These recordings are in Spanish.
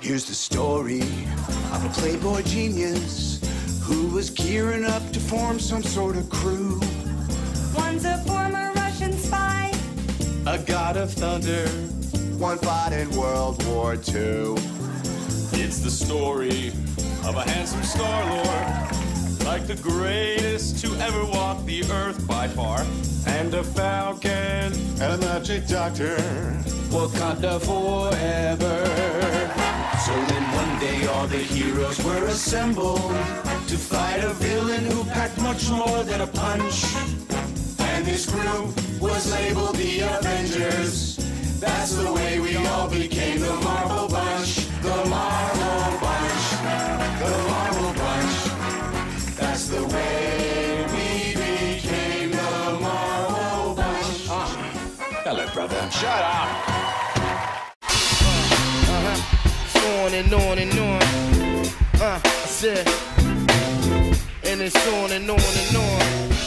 Here's the story of a playboy genius who was gearing up to form some sort of crew. One's a former Russian spy. A god of thunder, one fought in World War II. It's the story of a handsome Star Lord, like the greatest to ever walk the earth by far. And a falcon and a magic doctor, Wakanda forever. So then one day all the heroes were assembled to fight a villain who packed much more than a punch. And this group was labeled the Avengers. That's the way we all became the Marvel Bunch. The Marvel Bunch. The Marvel Bunch. That's the way we became the Marvel Bunch. Ah. Hello, brother. Shut up. On and on and on. Uh, I said, and it's on and on and on.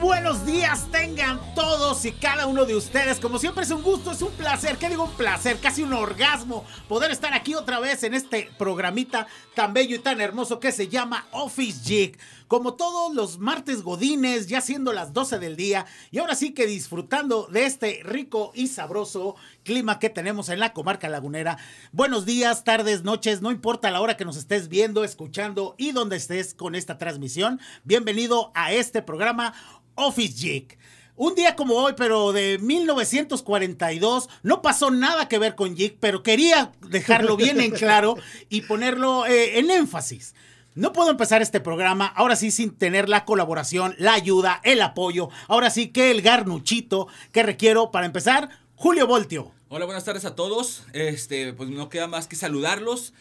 Buenos días tengan todos y cada uno de ustedes. Como siempre es un gusto, es un placer. ¿Qué digo un placer? Casi un orgasmo poder estar aquí otra vez en este programita tan bello y tan hermoso que se llama Office Jig. Como todos los martes godines, ya siendo las 12 del día y ahora sí que disfrutando de este rico y sabroso clima que tenemos en la comarca lagunera. Buenos días, tardes, noches, no importa la hora que nos estés viendo, escuchando y donde estés con esta transmisión. Bienvenido a este programa Office Jig. Un día como hoy, pero de 1942, no pasó nada que ver con Jig, pero quería dejarlo bien en claro y ponerlo eh, en énfasis. No puedo empezar este programa ahora sí sin tener la colaboración, la ayuda, el apoyo. Ahora sí que el garnuchito que requiero para empezar, Julio Voltio. Hola, buenas tardes a todos. Este, pues no queda más que saludarlos.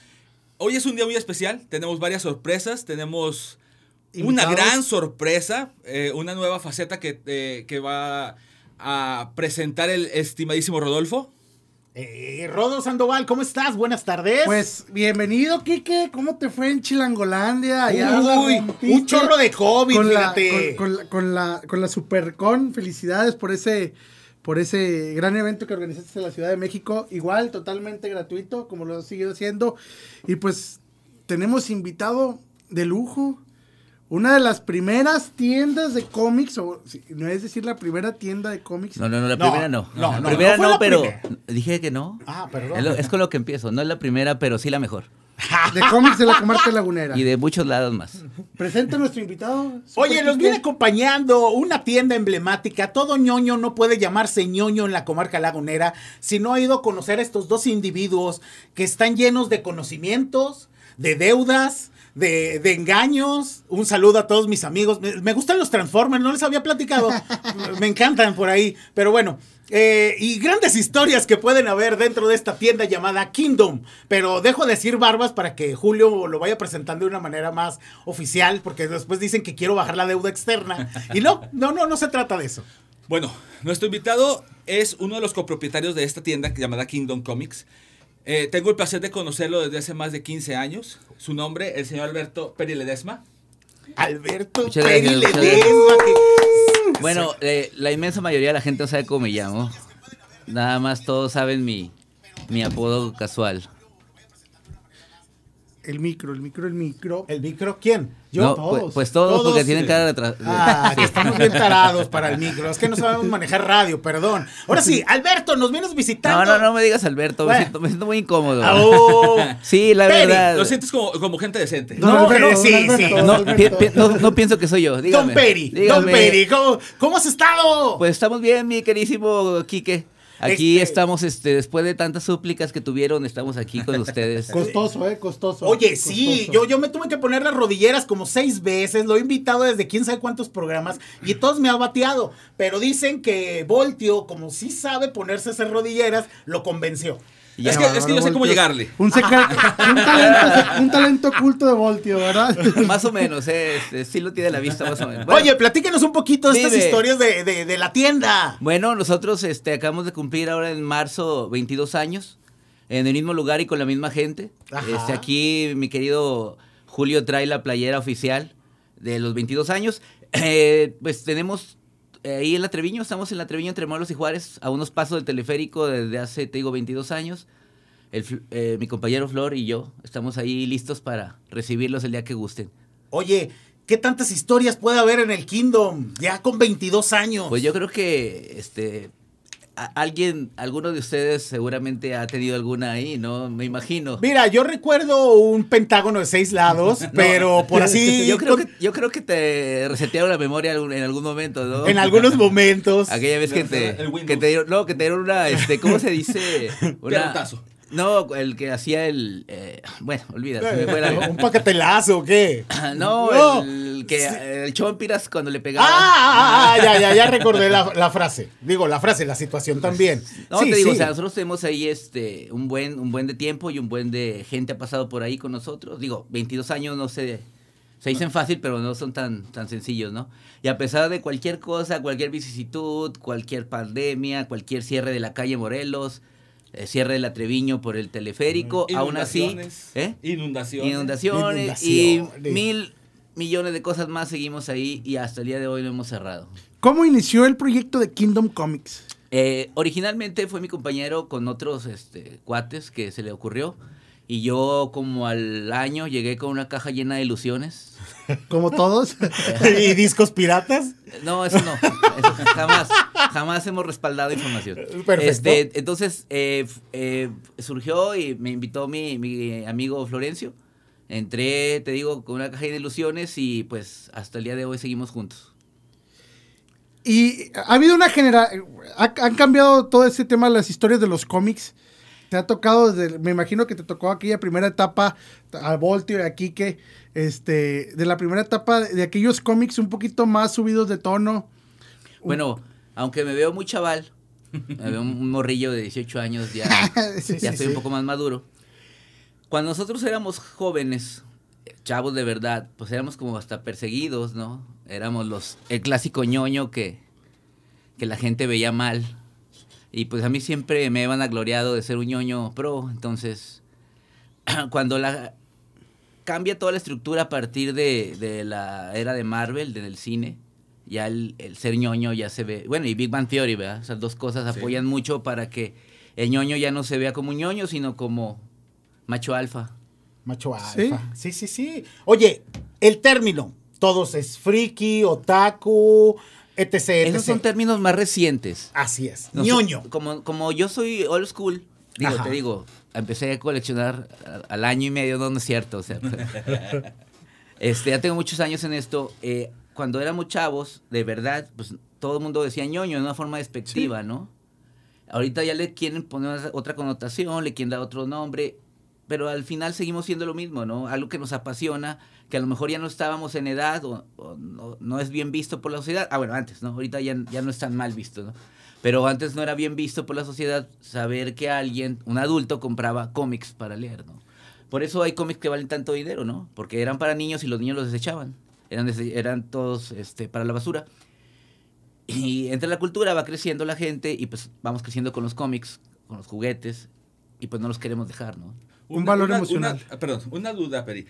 Hoy es un día muy especial. Tenemos varias sorpresas. Tenemos una gran sorpresa. eh, una nueva faceta que, eh, que va a presentar el estimadísimo Rodolfo. Eh, Rodo Sandoval, ¿cómo estás? Buenas tardes. Pues bienvenido, Quique. ¿Cómo te fue en Chilangolandia? La Uy, un chorro de COVID, con la, fíjate. con, con la, con la con la Supercon. Felicidades por ese por ese gran evento que organizaste en la Ciudad de México. Igual, totalmente gratuito, como lo has seguido haciendo. Y pues tenemos invitado de lujo. Una de las primeras tiendas de cómics, o si- no es decir la primera tienda de cómics. No, no, no, la No, primera no. no, la no, primera no fue no, la pero primera. dije que no. Ah, perdón. Es, lo- es con lo que empiezo. No es la primera, pero sí la mejor. De cómics de la comarca lagunera. Y de muchos lados más. Presenta a nuestro invitado. Oye, nos viene acompañando una tienda emblemática. Todo ñoño no puede llamarse ñoño en la comarca lagunera si no ha ido a conocer a estos dos individuos que están llenos de conocimientos, de deudas, de, de engaños. Un saludo a todos mis amigos. Me, me gustan los Transformers, no les había platicado. me encantan por ahí. Pero bueno. eh, y grandes historias que pueden haber dentro de esta tienda llamada Kingdom. Pero dejo de decir barbas para que Julio lo vaya presentando de una manera más oficial, porque después dicen que quiero bajar la deuda externa. Y no, no, no, no se trata de eso. Bueno, nuestro invitado es uno de los copropietarios de esta tienda llamada Kingdom Comics. Eh, tengo el placer de conocerlo desde hace más de 15 años. Su nombre, el señor Alberto Peri Ledesma. Alberto Muchas Peri gracias, muchas Ledesma, que- Bueno, eh, la inmensa mayoría de la gente no sabe cómo me llamo. Nada más todos saben mi, mi apodo casual. El micro, el micro, el micro. ¿El micro quién? Yo. No, todos. pues, pues todos, Todos, porque tienen sí. cara de atrás. Ah, que estamos bien tarados para el micro. Es que no sabemos manejar radio, perdón. Ahora sí, Alberto, nos vienes visitando. No, no, no me digas Alberto, me, Bueno. siento, me siento muy incómodo. Ah, oh. Sí, la Peri, verdad. Lo sientes como, como gente decente. Don No, Alberto, que sí, don Alberto, sí. don No, Alberto. pi- pi- no, no pienso que soy yo. Dígame, Don Peri, Don dígame. Peri, ¿cómo, cómo has estado? Pues estamos bien, mi querísimo Quique. Aquí Este- estamos, este, después de tantas súplicas que tuvieron, estamos aquí con ustedes. Costoso, eh, costoso. Oye, sí, yo, yo me tuve que poner las rodilleras como seis veces, lo he invitado desde quién sabe cuántos programas y todos me ha bateado, pero dicen que Voltio, como sí sabe ponerse esas rodilleras, lo convenció. Es, que, es que yo sé cómo llegarle. Un, secreto, un, talento, un talento oculto de Voltio, ¿verdad? Más o menos, eh, este, sí lo tiene a la vista, más o menos. Bueno, Oye, platíquenos un poquito de estas historias de, de- de la tienda. Bueno, nosotros este, acabamos de cumplir ahora en marzo 22 años, en el mismo lugar y con la misma gente. Este, aquí mi querido Julio trae la playera oficial de los 22 años. Eh, pues tenemos ahí en la Treviño, estamos en la Treviño entre Morelos y Juárez, a unos pasos del teleférico desde hace, te digo, 22 años. El eh, mi compañero Flor y yo estamos ahí listos para recibirlos el día que gusten. Oye, ¿qué tantas historias puede haber en el Kingdom? Ya con 22 años. Pues yo creo que este alguien, alguno de ustedes seguramente ha tenido alguna ahí, ¿no? Me imagino. Mira, yo recuerdo un pentágono de seis lados, pero por así... yo creo con- que yo creo que te resetearon la memoria en algún momento, ¿no? En algunos momentos. aquella vez que te, que te dieron, no, que te dieron una, este, ¿cómo se dice? Una, Pierrotazo. No, el que hacía el, eh, bueno, olvida, se me fue la- ¿Un paquetelazo o qué? no, No. el que, el chompiras cuando le pegaba. Ah, ah, ah, ya, ya, ya recordé la, la frase. Digo, la frase, la situación también. No, Sí, te digo, sí. o sea, nosotros tenemos ahí este un buen un buen de tiempo y un buen de gente ha pasado por ahí con nosotros. Digo, 22 años no se se dicen fácil, pero no son tan tan sencillos, ¿no? Y a pesar de cualquier cosa, cualquier vicisitud, cualquier pandemia, cualquier cierre de la calle Morelos, eh, cierre de la Treviño por el teleférico, aún así, Inundaciones. ¿eh? Inundaciones. Inundaciones y mil millones de cosas más seguimos ahí y hasta el día de hoy no hemos cerrado. ¿Cómo inició el proyecto de Kingdom Comics? Eh, originalmente fue mi compañero con otros este, cuates que se le ocurrió. Y yo como al año llegué con una caja llena de ilusiones. Como todos. ¿Y discos piratas? No, eso no. Eso jamás. Jamás hemos respaldado información. Perfecto. Este, entonces eh, eh, surgió y me invitó mi, mi amigo Florencio. Entré, te digo, con una caja de ilusiones y pues hasta el día de hoy seguimos juntos. Y ha habido una genera... ha- han cambiado todo ese tema, las historias de los cómics. Te ha tocado, desde- me imagino que te tocó aquella primera etapa a Voltio y a Quique, este, de la primera etapa de, de aquellos cómics un poquito más subidos de tono. Bueno, aunque me veo muy chaval, me veo un morrillo de 18 años, ya, Sí, ya sí, sí. un poco más maduro. Cuando nosotros éramos jóvenes, chavos de verdad, pues éramos como hasta perseguidos, ¿no? Éramos los el clásico ñoño que, que la gente veía mal. Y pues a mí siempre me van gloriado de ser un ñoño pro, entonces cuando la cambia toda la estructura a partir de, de la era de Marvel, del cine, ya el, el ser ñoño ya se ve, bueno, y Big Bang Theory, ¿verdad? Esas dos cosas apoyan mucho para que el ñoño ya no se vea como un ñoño, sino como macho alfa. Macho Sí. alfa. Sí, sí, sí. Oye, el término. Todos es friki, otaku, etc, etc. Esos son términos más recientes. Así es. Nos- ñoño. Como, como yo soy old school, digo, Ajá. te digo, empecé a coleccionar al año y medio, no, no es cierto. O sea, este, ya tengo muchos años en esto. eh, cuando éramos chavos, de verdad, pues todo el mundo decía ñoño de una forma despectiva, ¿no? Ahorita ya le quieren poner otra connotación, le quieren dar otro nombre, pero al final seguimos siendo lo mismo, ¿no? Algo que nos apasiona, que a lo mejor ya no estábamos en edad o, no, no es bien visto por la sociedad. Ah, bueno, antes, ¿no? Ahorita ya, ya no es tan mal visto, ¿no? Pero antes no era bien visto por la sociedad saber que alguien, un adulto, compraba cómics para leer, ¿no? Por eso hay cómics que valen tanto dinero, ¿no? Porque eran para niños y los niños los desechaban. Eran, eran todos este, para la basura. Y entre la cultura va creciendo la gente y pues vamos creciendo con los cómics, con los juguetes y pues no los queremos dejar, ¿no? Un valor emocional. una- perdón, una duda, Peri.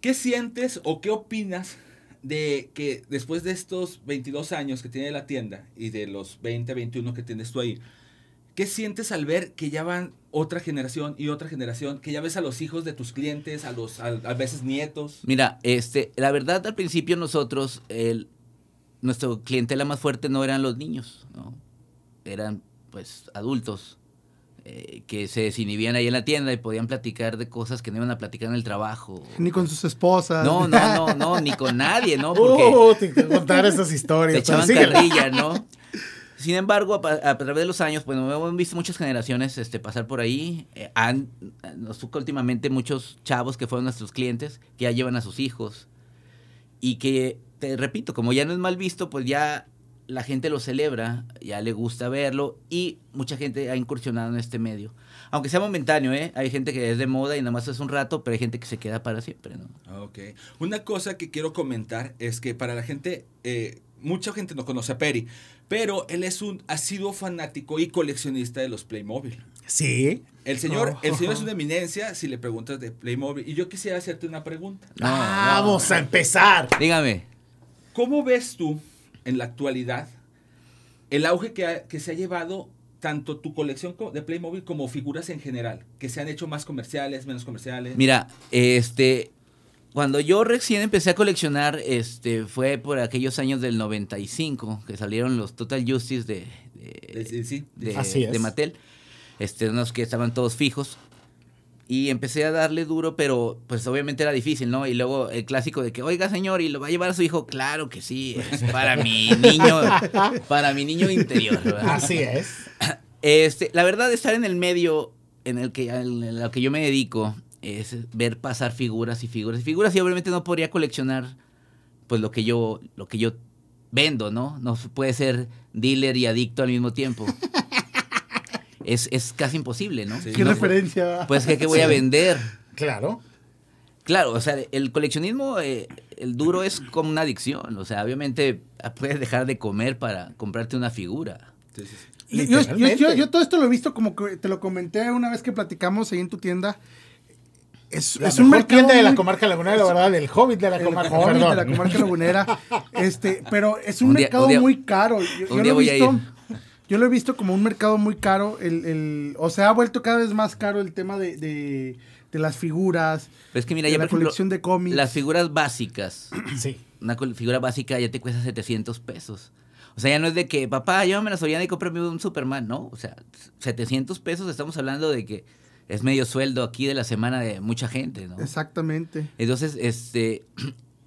¿Qué sientes o qué opinas de que después de estos 22 años que tiene la tienda y de los 20, 21 que tienes tú ahí, ¿Qué sientes al ver que ya van otra generación y otra generación? Que ya ves a los hijos de tus clientes, a los a, a veces nietos. Mira, este, la verdad al principio nosotros, el, nuestro clientela más fuerte no eran los niños, ¿no? Eran pues adultos eh, que se desinhibían ahí en la tienda y podían platicar de cosas que no iban a platicar en el trabajo. Ni con sus esposas. No, no, no, no, ni con nadie, ¿no? Porque Uh, te te contar esas te historias. pero echaban síguele. carrilla, ¿no? Sin embargo, a, través de los años, pues hemos visto muchas generaciones este, pasar por ahí. Eh, han, nos toca últimamente muchos chavos que fueron nuestros clientes, que ya llevan a sus hijos. Y que, te repito, como ya no es mal visto, pues ya la gente lo celebra, ya le gusta verlo y mucha gente ha incursionado en este medio. Aunque sea momentáneo, ¿eh? Hay gente que es de moda y nada más es un rato, pero hay gente que se queda para siempre, ¿no? Ok. Una cosa que quiero comentar es que para la gente, eh, mucha gente no conoce a Peri, pero él es un asiduo fanático y coleccionista de los Playmobil. Sí. El señor, Oh. el señor es una eminencia si le preguntas de Playmobil. Y yo quisiera hacerte una pregunta. No, Vamos a empezar. Dígame. ¿Cómo ves tú en la actualidad el auge que, ha- que se ha llevado tanto tu colección co- de Playmobil como figuras en general? Que se han hecho más comerciales, menos comerciales. Mira, este, cuando yo recién empecé a coleccionar, este, fue por aquellos años del 95, que salieron los Total Justice de, de, Sí, sí. de- de Mattel, este, unos que estaban todos fijos. Y empecé a darle duro, pero pues obviamente era difícil, ¿no? Y luego el clásico de que, oiga señor, ¿y lo va a llevar a su hijo? Claro que sí, es para mi niño, para mi niño interior. ¿verdad? Así es. Este, la verdad, estar en el medio en el que, en el que yo me dedico es ver pasar figuras y figuras y figuras y obviamente no podría coleccionar pues lo que yo lo que yo vendo, ¿no? No puede ser dealer y adicto al mismo tiempo. Es, es casi imposible, ¿no? Sí. Qué No, referencia. Pues que qué voy a vender. Claro. Claro, o sea, el coleccionismo, eh, el duro es como una adicción. O sea, obviamente puedes dejar de comer para comprarte una figura. Sí, sí, sí. Yo, yo- todo esto lo he visto como que te lo comenté una vez que platicamos ahí en tu tienda. Es, La es un mercado tienda de la comarca lagunera, la verdad, del hobbit de la el comarca. Hobbit perdón. de la comarca lagunera. Este, pero es un, Un día- mercado un día- muy caro. Yo, un lo día he voy a visto, ir. Yo lo he visto como un mercado muy caro. El, el- o sea, ha vuelto cada vez más caro el tema de, de- de las figuras, Pero es que mira, de ya la por ejemplo, colección de cómics. las figuras básicas Sí. una figura básica ya te cuesta 700 pesos. O sea, ya no es de que, papá, llévame la Soriana y cómprame un Superman, ¿no? O sea, 700 pesos estamos hablando de que es medio sueldo aquí de la semana de mucha gente, ¿no? Exactamente. Entonces, este...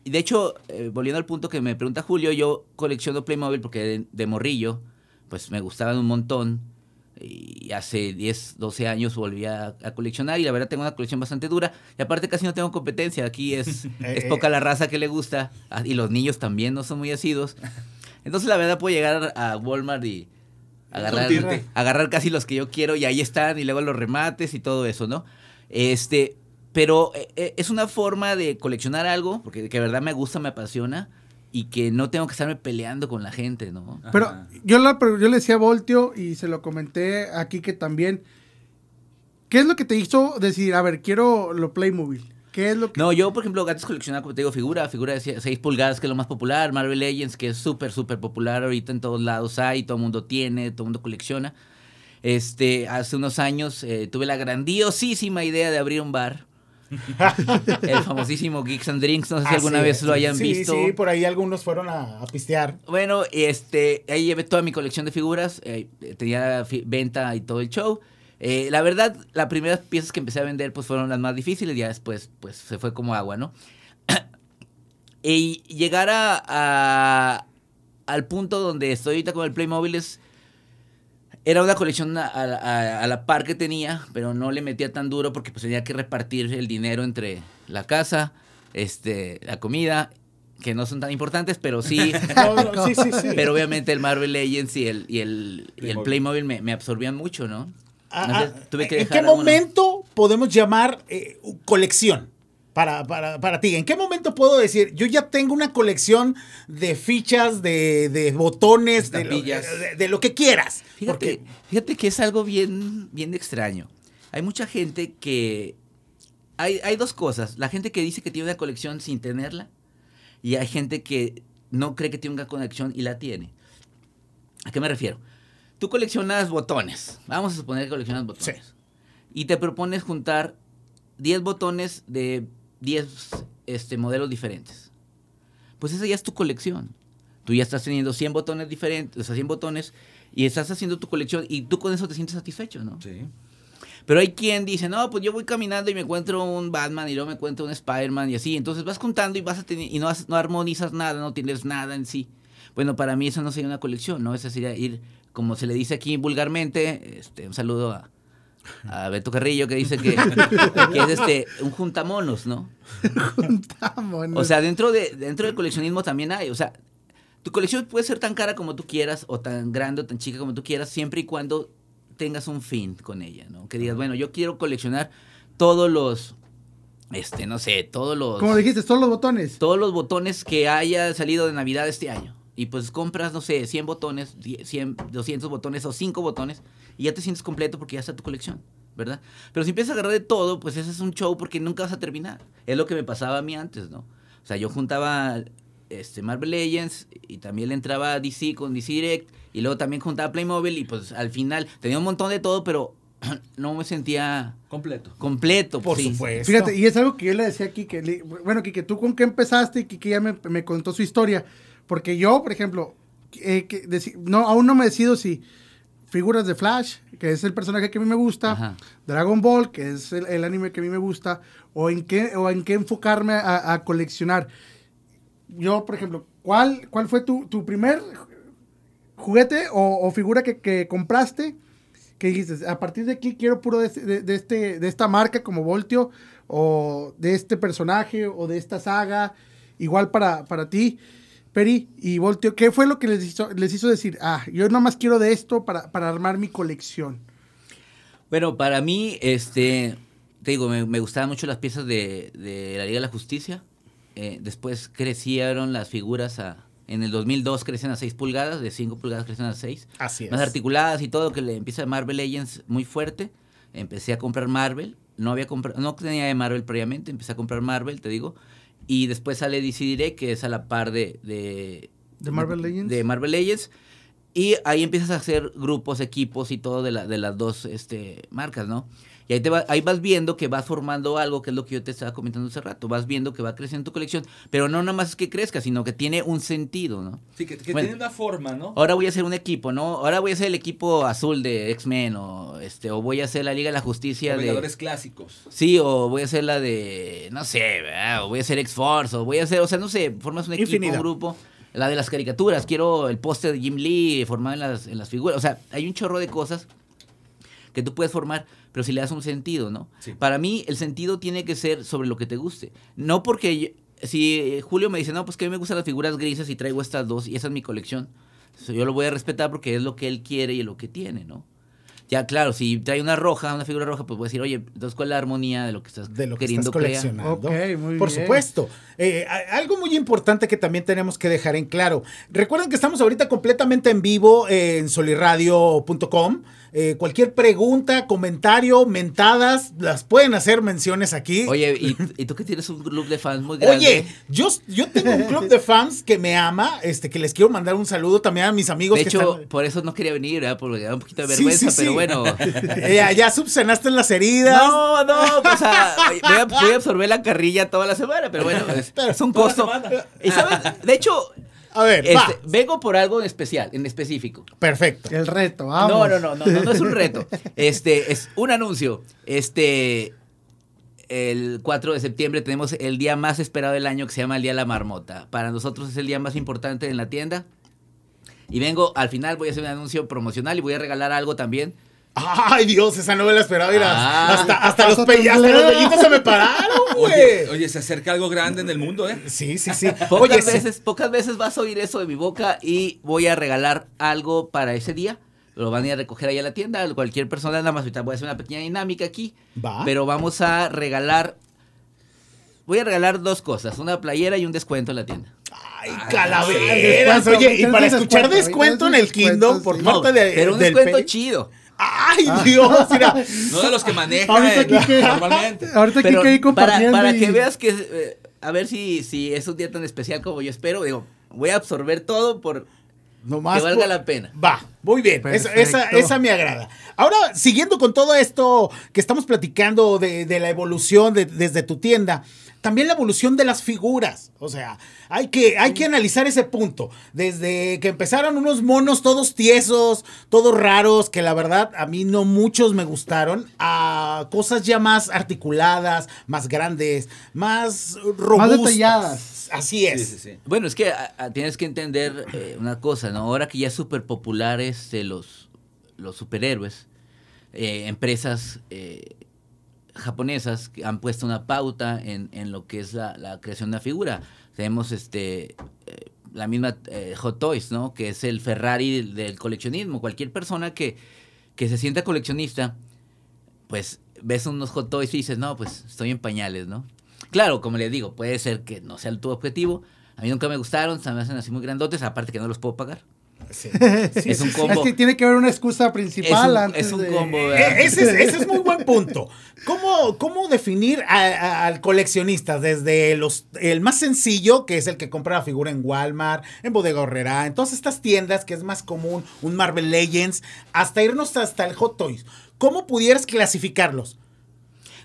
Y de hecho, eh, volviendo al punto que me pregunta Julio, yo colecciono Playmobil porque de, de morrillo, pues me gustaban un montón. Y hace 10, 12 años volví a, a coleccionar y la verdad tengo una colección bastante dura. Y aparte casi no tengo competencia. Aquí es, es Eh, poca la raza que le gusta. ah, Y los niños también no son muy asidos. Entonces la verdad puedo llegar a Walmart y agarrar, agarrar casi los que yo quiero y ahí están. Y luego los remates y todo eso, ¿no? Este, pero eh, eh, es una forma de coleccionar algo, porque que de verdad me gusta, me apasiona, y que no tengo que estarme peleando con la gente, ¿no? Pero Ajá. yo, la, pero yo le decía a Voltio y se lo comenté aquí que también. ¿Qué es lo que te hizo decir, a ver, quiero lo Playmobil? ¿Qué es lo que.? No, yo, por ejemplo, antes coleccionaba, como te digo, figura, figura de 6 pulgadas, que es lo más popular, Marvel Legends, que es súper, súper popular ahorita en todos lados hay, todo el mundo tiene, todo el mundo colecciona. Este, hace unos años eh, tuve la grandiosísima idea de abrir un bar. El famosísimo Geeks and Drinks, no sé si Así alguna vez lo hayan sí, visto. Sí, por ahí algunos fueron a, a pistear. Bueno, este, ahí llevé toda mi colección de figuras, eh, tenía venta y todo el show. Eh, la verdad, las primeras piezas que empecé a vender pues fueron las más difíciles, ya después pues se fue como agua, ¿no? y llegar a, a- al punto donde estoy ahorita con el Playmobil es... Era una colección a, a- a la par que tenía, pero no le metía tan duro porque pues tenía que repartir el dinero entre la casa, este, la comida, que no son tan importantes, pero sí... No, no, sí, sí, sí. Pero obviamente el Marvel Legends y el, y el, y el Playmobil. Playmobil me, me absorbían mucho, ¿no? Ah, Entonces, ah, tuve que ¿En dejar qué uno. momento podemos llamar eh, colección? Para, para, para ti, ¿en qué momento puedo decir, yo ya tengo una colección de fichas, de, de botones, de lo, Estampillas. de- de lo que quieras? Fíjate, Porque fíjate que es algo bien, bien extraño. Hay mucha gente que... Hay, hay dos cosas. La gente que dice que tiene una colección sin tenerla y hay gente que no cree que tiene una colección y la tiene. ¿A qué me refiero? tú coleccionas botones. Vamos a suponer que coleccionas botones. Y te propones juntar 10 botones de 10 este, modelos diferentes. Pues esa ya es tu colección. Tú ya estás teniendo 100 botones diferentes, o sea, 100 botones, y estás haciendo tu colección y tú con eso te sientes satisfecho, ¿no? Sí. Pero hay quien dice, no, pues yo voy caminando y me encuentro un Batman y luego me encuentro un Spider-Man y así. Entonces vas contando y vas a tener, y no, has- no armonizas nada, no tienes nada en sí. Bueno, para mí eso no sería una colección, ¿no? Esa sería ir, como se le dice aquí vulgarmente, este, un saludo a, a Beto Carrillo que dice que, que es este, un juntamonos, ¿no? Juntámonos. O sea, dentro, de, dentro del coleccionismo también hay, o sea, tu colección puede ser tan cara como tú quieras o tan grande o tan chica como tú quieras, siempre y cuando tengas un fin con ella, ¿no? Que digas, bueno, yo quiero coleccionar todos los, este, no sé, todos los... Como dijiste, todos los botones. Todos los botones que haya salido de Navidad este año. Y pues compras, no sé, 100 botones, 100, 200 botones o 5 botones y ya te sientes completo porque ya está tu colección, ¿verdad? Pero si empiezas a agarrar de todo, pues ese es un show porque nunca vas a terminar. Es lo que me pasaba a mí antes, ¿no? O sea, yo juntaba este, Marvel Legends y también le entraba DC con DC Direct y luego también juntaba Playmobil y pues al final tenía un montón de todo, pero no me sentía Completo. completo. Por sí. supuesto. Fíjate, y es algo que yo le decía a Kike. bueno, Kike, ¿tú con qué empezaste? Y Kike ya me, me contó su historia. Porque yo, por ejemplo, eh, que no, aún no me decido si figuras de Flash, que es el personaje que a mí me gusta, Ajá. Dragon Ball, que es el, el anime que a mí me gusta, o en qué, o en qué enfocarme a, a coleccionar. Yo, por ejemplo, ¿cuál, cuál fue tu, tu primer juguete o, o figura que, que compraste? que dijiste, a partir de aquí quiero puro de, de- de este, de esta marca como Voltio, o de este personaje, o de esta saga, igual para, para ti, Peri y Voltio, ¿qué fue lo que les hizo, les hizo decir, ah, yo nada más quiero de esto para, para armar mi colección? Bueno, para mí, este, te digo, me, me gustaban mucho las piezas de, de la Liga de la Justicia. Eh, después crecieron las figuras a... En el 2002 crecen a 6 pulgadas, de 5 pulgadas crecen a 6. Así es. Más articuladas y todo, que le empieza Marvel Legends muy fuerte. Empecé a comprar Marvel. No había comprado, no tenía de Marvel previamente, empecé a comprar Marvel, te digo. Y después sale DC Direct, que es a la par de... ¿De, ¿De Marvel Legends? De Marvel Legends. Y ahí empiezas a hacer grupos, equipos y todo de, la, de las dos este, marcas, ¿no? Y ahí, te va- ahí vas viendo que vas formando algo, que es lo que yo te estaba comentando hace rato. Vas viendo que va creciendo tu colección, pero no nada más es que crezca, sino que tiene un sentido, ¿no? Sí, que, que Bueno. tiene una forma, ¿no? Ahora voy a hacer un equipo, ¿no? Ahora voy a ser el equipo azul de X-Men o, este, o voy a hacer la Liga de la Justicia Los de... Clásicos. Sí, o voy a hacer la de, no sé, ¿verdad? o voy a hacer X-Force, o voy a hacer, o sea, no sé, formas un equipo, Infinidad. un grupo. La de las caricaturas, quiero el póster de Jim Lee formado en las, en las figuras. O sea, hay un chorro de cosas que tú puedes formar, pero si le das un sentido, ¿no? Sí. Para mí, el sentido tiene que ser sobre lo que te guste. No porque yo- si Julio me dice, no, pues que a mí me gustan las figuras grises y traigo estas dos y esa es mi colección. So, Yo lo voy a respetar porque es lo que él quiere y lo que tiene, ¿no? Ya, claro, si trae una roja, una figura roja, pues voy a decir, oye, entonces, ¿cuál es la armonía de lo que estás de lo que queriendo estás crear? coleccionando. Muy Por bien. supuesto. Eh, algo muy importante que también tenemos que dejar en claro. Recuerden que estamos ahorita completamente en vivo en soliradio.com. Eh, cualquier pregunta, comentario, mentadas, las pueden hacer menciones aquí. Oye, ¿y, y tú que tienes un club de fans muy grande. Oye, yo, yo tengo un club de fans que me ama, este, que les quiero mandar un saludo también a mis amigos de que hecho, están- por eso no quería venir, ¿verdad? Porque me da un poquito de vergüenza, sí, pero sí. bueno. Eh, ya, subsanaste las heridas. No, no, pues ah, voy, a, voy a absorber la carrilla toda la semana, pero bueno, es, es un costo. semana. Y sabes, de hecho, A ver, va. este, vengo por algo en especial, en específico. Perfecto. El reto, vamos. No, no, no, no, no, no es un reto. Este, es un anuncio. Este, el 4 de septiembre tenemos el día más esperado del año que se llama el Día de la Marmota. Para nosotros es el día más importante en la tienda. Y vengo, al final voy a hacer un anuncio promocional y voy a regalar algo también. Ay, Dios, esa no me la esperaba. Mira, Ah. hasta, hasta los Hasta pe- hasta tembló. los vellitos se me pararon, güey. oye, se acerca algo grande en el mundo, ¿eh? Sí, sí, sí. Pocas Oye, sí. veces, pocas veces vas a oír eso de mi boca y voy a regalar algo para ese día. Lo van a ir a recoger ahí a la tienda. Cualquier persona, nada más ahorita voy a hacer una pequeña dinámica aquí. Va. Pero vamos a regalar. Voy a regalar dos cosas: una playera y un descuento en la tienda. Ay, calaveras. Descuento, Oye, y para es escuchar descuento, descuento en el Kingdom por parte de, pero un del descuento chido. Ay, Dios, mira. No de los que maneja Ahorita eh, aquí que- normalmente. Ahorita Pero Kike ahí para, compartiendo para y- que veas que. eh, a ver si, si es un día tan especial como yo espero. Digo, voy a absorber todo por. Nomás que valga por- la pena. Va, muy bien, esa, esa, me agrada. Ahora, siguiendo con todo esto que estamos platicando de, de la evolución de- desde tu tienda, también la evolución de las figuras. O sea, hay que, hay que analizar ese punto. Desde que empezaron unos monos todos tiesos, todos raros, que la verdad a mí no muchos me gustaron, a cosas ya más articuladas, más grandes, más robustas. detalladas. Así es. Sí, sí, sí. Bueno, es que a- a- tienes que entender eh, una cosa, ¿no? Ahora que ya es súper popular este, los, los superhéroes, eh, empresas eh, japonesas que han puesto una pauta en, en lo que es la, la creación de una figura. Tenemos este eh, la misma eh, Hot Toys, ¿no? Que es el Ferrari del, del coleccionismo. Cualquier persona que, que se sienta coleccionista, pues ves unos Hot Toys y dices, no, pues estoy en pañales, ¿no? Claro, como les digo, puede ser que no sea tu objetivo. A mí nunca me gustaron, se me hacen así muy grandotes, aparte que no los puedo pagar. Sí. Sí, Es un combo. Es que tiene que haber una excusa Es principal un, antes es un de- combo, Eh, ¿verdad? Ese es, ese es muy buen punto. ¿Cómo, cómo definir a- a- al coleccionista? Desde los, el más sencillo, que es el que compra la figura en Walmart, en Bodega Horrera, en todas estas tiendas que es más común, un Marvel Legends, hasta irnos hasta el Hot Toys. ¿Cómo pudieras clasificarlos?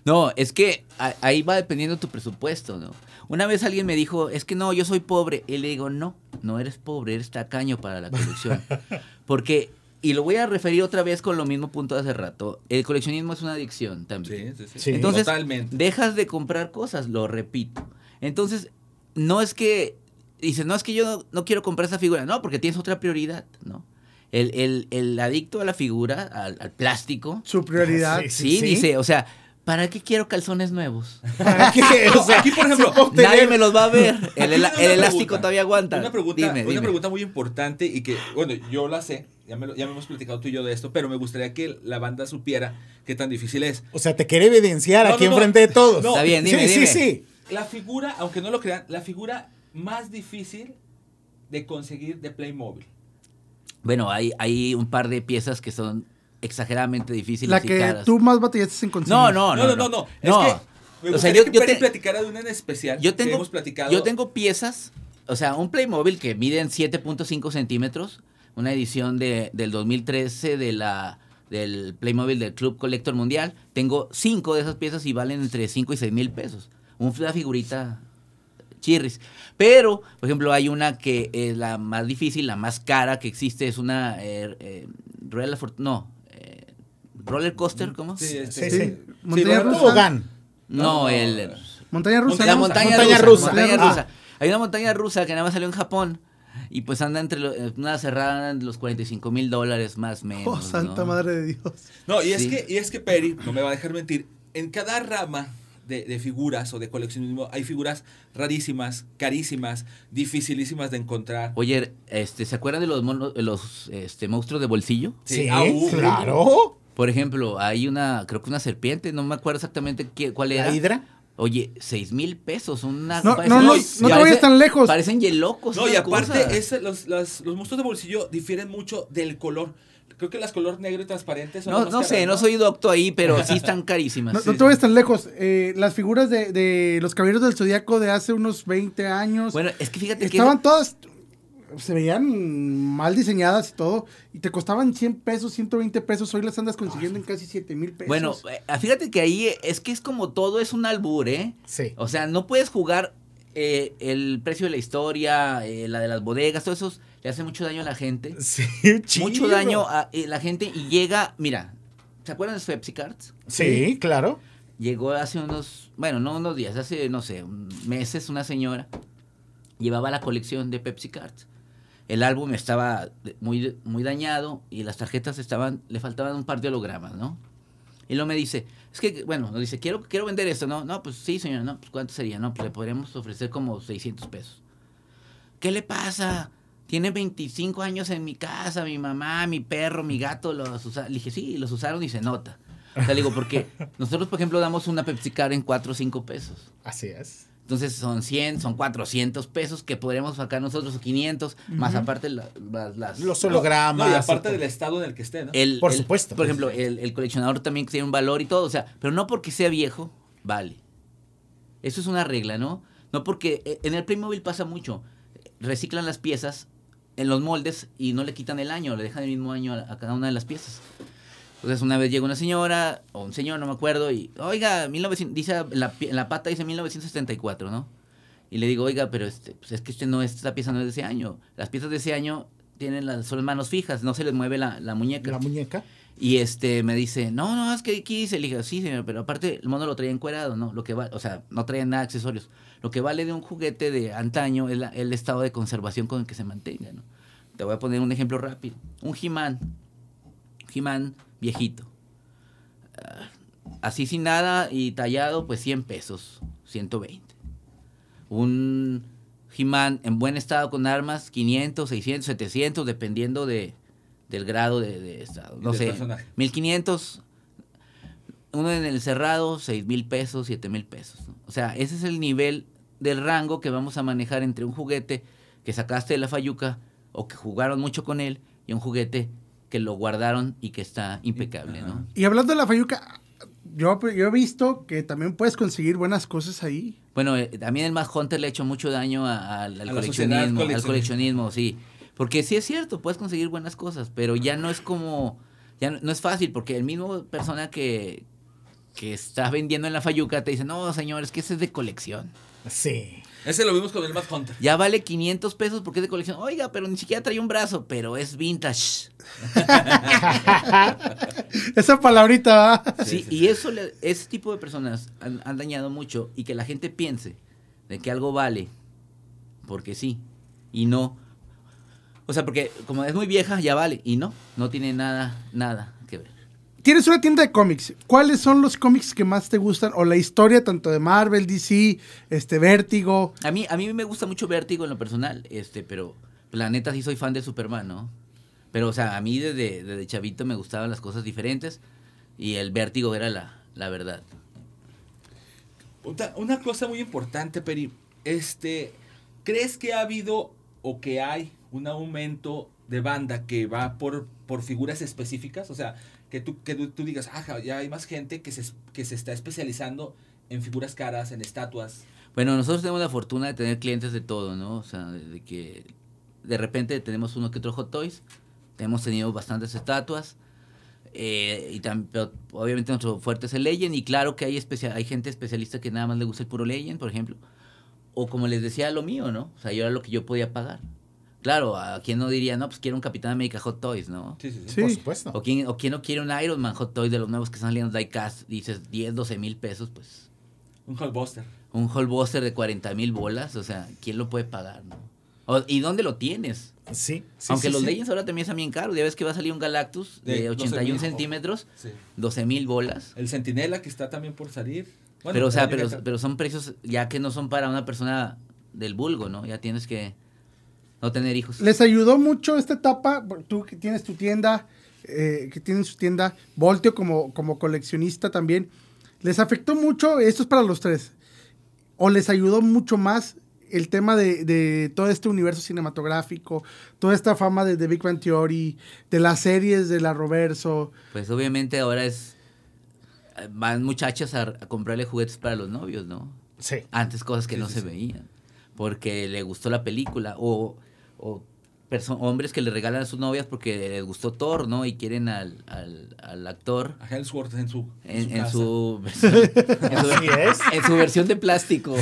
No, es que a- ahí va dependiendo tu presupuesto, ¿no? Una vez alguien me dijo, es que no, yo soy pobre. Y le digo, no, no eres pobre, eres tacaño para la colección. Porque, y lo voy a referir otra vez con lo mismo punto de hace rato, el coleccionismo es una adicción también. Sí, sí, sí. Sí. Entonces, Totalmente. dejas de comprar cosas, lo repito. Entonces, no es que, dices, no es que yo no, no quiero comprar esa figura, no, porque tienes otra prioridad, ¿no? El, el- el adicto a la figura, al, al plástico, Su prioridad. Sí, sí, dice, o sea, ¿para qué quiero calzones nuevos? ¿Para qué? O sea, Aquí, por ejemplo, Nadie me los va a ver. El, elástico pregunta, todavía aguanta. Una pregunta, Dime, una dime. pregunta muy importante y que, bueno, yo la sé, ya, me lo- ya me hemos platicado tú y yo de esto, pero me gustaría que la banda supiera qué tan difícil es. O sea, te quiere evidenciar No, aquí no, no. enfrente de todos. No, Está bien, dime, sí, dime. sí, sí. La figura, aunque no lo crean, la figura más difícil de conseguir de Playmobil. Bueno, hay, hay un par de piezas que son exageradamente difíciles La y que caras. tú más batallaste en conseguir. No, no, No, no, no, no. Es No. que me O sea, yo- que yo te- platicara de una en especial yo que tengo, hemos platicado. yo tengo piezas, o sea, un Playmobil que mide en 7.5 centímetros, una edición de, del 2013 de la, del Playmobil del Club Collector Mundial. Tengo cinco de esas piezas y valen entre 5 y 6 mil pesos. Una figurita chirris. Pero, por ejemplo, hay una que es la más difícil, la más cara que existe, es una eh, eh, Roller Fort- no, roller coaster, ¿cómo? Sí, Sí, este, sí. sí. Montaña Sí, rusa. Tobogán. No, No, el Montaña rusa. la ¿no? montaña, Montaña rusa, rusa. montaña Ah. rusa. Hay una montaña rusa que nada más salió en Japón y pues anda entre lo- una cerrada en los 45 mil dólares más o menos. Oh, santa ¿no? madre de Dios. No, y es, Sí. que, y es que Peri, no me va a dejar mentir, en cada rama de, de figuras o de coleccionismo hay figuras rarísimas, carísimas, dificilísimas de encontrar. Oye, este, ¿se acuerdan de los, monos- de los este, monstruos de bolsillo? Sí, ah, uh, claro. Por ejemplo, hay una, creo que una serpiente, no me acuerdo exactamente qué, cuál era. La hidra. Oye, seis mil pesos, una... No, no, no, no te vayas tan lejos. Parecen yelocos. No, y aparte, ese- los, las- los monstruos de bolsillo difieren mucho del color. Creo que las color negro y transparente son No, las más no sé, caras, no soy docto ahí, pero sí están carísimas. No, Sí, no te vayas tan lejos. Eh, las figuras de, de los caballeros del zodiaco de hace unos 20 años Bueno, es que fíjate que... estaban todas. Se veían mal diseñadas y todo. Y te costaban 100 pesos, 120 pesos. Hoy las andas consiguiendo en casi 7 mil pesos. Bueno, eh, fíjate que ahí es que es como todo es un albur, ¿eh? Sí. O sea, no puedes jugar eh, el precio de la historia, eh, la de las bodegas, todo eso le hace mucho daño a la gente. Sí, Mucho chido. daño a eh, la gente y llega, mira, ¿se acuerdan de Pepsi Cards? Sí, claro. Llegó hace unos, bueno, no unos días, hace, no sé, meses una señora llevaba la colección de Pepsi Cards. El álbum estaba muy, muy dañado y las tarjetas estaban, le faltaban un par de hologramas, ¿no? Y luego me dice, es que, bueno, nos dice, quiero, quiero vender esto, ¿no? No, pues sí, señora, no, pues ¿cuánto sería? No, pues le podríamos ofrecer como 600 pesos. ¿Qué le pasa? Tiene 25 años en mi casa, mi mamá, mi perro, mi gato los usaron. Le dije, sí, los usaron y se nota. O sea, le digo, porque nosotros, por ejemplo, damos una Pepsi Card en 4 o 5 pesos. Así es. Entonces son 100, son 400 pesos que podremos sacar nosotros o 500, más aparte la- las... las- Los hologramas. no, y aparte del estado en el que esté, ¿no? el- Por el- supuesto. Por ejemplo, el, el coleccionador también tiene un valor y todo, o sea, pero no porque sea viejo, vale. Eso es una regla, ¿no? No porque eh, en el Playmobil pasa mucho. Reciclan las piezas en los moldes y no le quitan el año, le dejan el mismo año a, a cada una de las piezas. Entonces una vez llega una señora, o un señor, no me acuerdo, y, oiga, 1900, dice, la, la pata dice 1974, ¿no? Y le digo, oiga, pero este, pues es que este no, esta pieza no es de ese año. Las piezas de ese año tienen las, son manos fijas, no se les mueve la, la muñeca. La muñeca. Y este me dice, no, no, es que aquí dice, le dije, sí, señor, pero aparte el mono lo traía encuerado, ¿no? Lo que va, o sea, no traía nada de accesorios. Lo que vale de un juguete de antaño es la- el estado de conservación con el que se mantenga, ¿no? Te voy a poner un ejemplo rápido. Un He-Man, He-Man viejito. Ah, así sin nada y tallado, pues 100 pesos, 120. Un He-Man en buen estado con armas, 500, 600, 700, dependiendo de, del grado de, de estado. No sé, personaje. 1500. Uno en el cerrado, 6 mil pesos, 7 mil pesos. ¿no? O sea, ese es el nivel del rango que vamos a manejar entre un juguete que sacaste de la fayuca o que jugaron mucho con él y un juguete que lo guardaron y que está impecable, ¿no? Y hablando de la Fayuca, yo, yo he visto que también puedes conseguir buenas cosas ahí. Bueno, eh, también el Mad Hunter le ha hecho mucho daño a- al, A coleccionismo, al coleccionismo, sí. Porque sí es cierto, puedes conseguir buenas cosas, pero ya no es como, ya no, no es fácil, porque el mismo persona que, que está vendiendo en la Fayuca te dice, no, señor, es que ese es de colección. Sí. Ese lo vimos con el Mad Hunter. Ya vale 500 pesos porque es de colección. Oiga, pero ni siquiera trae un brazo, pero es vintage. Esa palabrita, ¿va? Sí, y eso, le- ese tipo de personas han, han dañado mucho y que la gente piense de que algo vale porque sí y no. O sea, porque como es muy vieja, ya vale y no, no tiene nada, nada. Tienes una tienda de cómics. ¿Cuáles son los cómics que más te gustan? O la historia tanto de Marvel, DC, este, Vértigo. A mí, a mí me gusta mucho Vértigo en lo personal, este, pero la neta sí soy fan de Superman, ¿no? Pero, o sea, a mí desde, desde chavito me gustaban las cosas diferentes y el Vértigo era la, la verdad. Una, una cosa muy importante, Peri. Este, ¿crees que ha habido o que hay un aumento de banda que va por, por figuras específicas? O sea, que tú, que tú, digas, ah, ya hay más gente que se, que se está especializando en figuras caras, en estatuas. Bueno, nosotros tenemos la fortuna de tener clientes de todo, ¿no? O sea, de, de que de repente tenemos uno que otro Hot Toys, hemos tenido bastantes estatuas, eh, y tam- pero obviamente nuestro fuerte es el Legend, y claro que hay, especia- hay gente especialista que nada más le gusta el puro Legend, por ejemplo, o como les decía, lo mío, ¿no? O sea, yo era lo que yo podía pagar. Claro, a quien no diría, no, pues quiero un Capitán América Hot Toys, ¿no? Sí, sí, sí. Sí. Por supuesto. O quien, o quien no quiere un Iron Man Hot Toys de los nuevos que están saliendo diecast, dices 10, 12 mil pesos, pues Un Hulkbuster. un Hulkbuster de 40 mil bolas, o sea, ¿quién lo puede pagar, no? O- ¿Y dónde lo tienes? Sí. sí, Aunque sí, los sí. Legends ahora también están bien caros. Ya ves que va a salir un Galactus de, De 81 12,000, centímetros, Sí. 12 mil bolas. El Centinela que está también por salir. Bueno, pero, o sea, pero son precios ya que no son para una persona del vulgo, ¿no? Ya tienes que no tener hijos. ¿Les ayudó mucho esta etapa? Tú que tienes tu tienda, eh, que tienen su tienda, Volteo como, como coleccionista también. ¿Les afectó mucho? Esto es para los tres. ¿O les ayudó mucho más el tema de, de todo este universo cinematográfico, toda esta fama de The Big Bang Theory, de las series de la Roverso? Pues obviamente ahora es... Van muchachas a, a comprarle juguetes para los novios, ¿no? Sí. Antes cosas que Sí, no sí, se sí. veían. Porque le gustó la película. O, o hombres que le regalan a sus novias porque les gustó Thor, ¿no? Y quieren al, al, al actor A Hemsworth en su, en, en casa. su, versión, en, su, Así es. en su versión de plástico.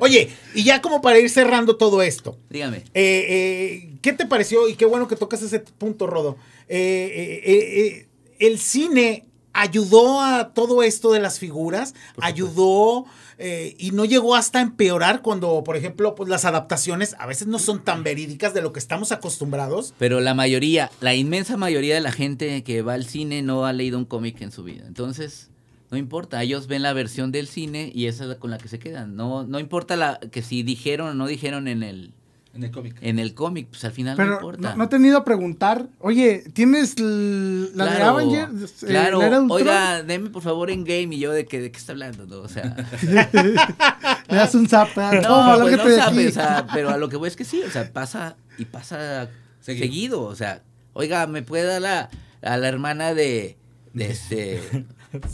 Oye, y ya como para ir cerrando todo esto. Dígame. Eh, eh, ¿Qué te pareció? Y qué bueno que tocas ese punto, Rodo. Eh, eh, eh, eh, el cine ayudó a todo esto de las figuras, ayudó eh, y no llegó hasta empeorar cuando, por ejemplo, pues las adaptaciones a veces no son tan verídicas de lo que estamos acostumbrados. Pero la mayoría, la inmensa mayoría de la gente que va al cine no ha leído un cómic en su vida. Entonces, no importa, ellos ven la versión del cine y esa es con la que se quedan. No, no importa la, que si dijeron o no dijeron en el, En el cómic. en el cómic, pues al final no importa. no, no te han ido a preguntar, oye, ¿tienes la de? Eh, Claro, ¿la era de Ultron? oiga, deme por favor en game y yo de que de qué está hablando, ¿no? O sea, Le das un zap, no, Toma, pues no sabe, o sea, pero a lo que voy es que sí, o sea, pasa y pasa Seguido. seguido, o sea, oiga, ¿me puede dar la, a la hermana de, de este,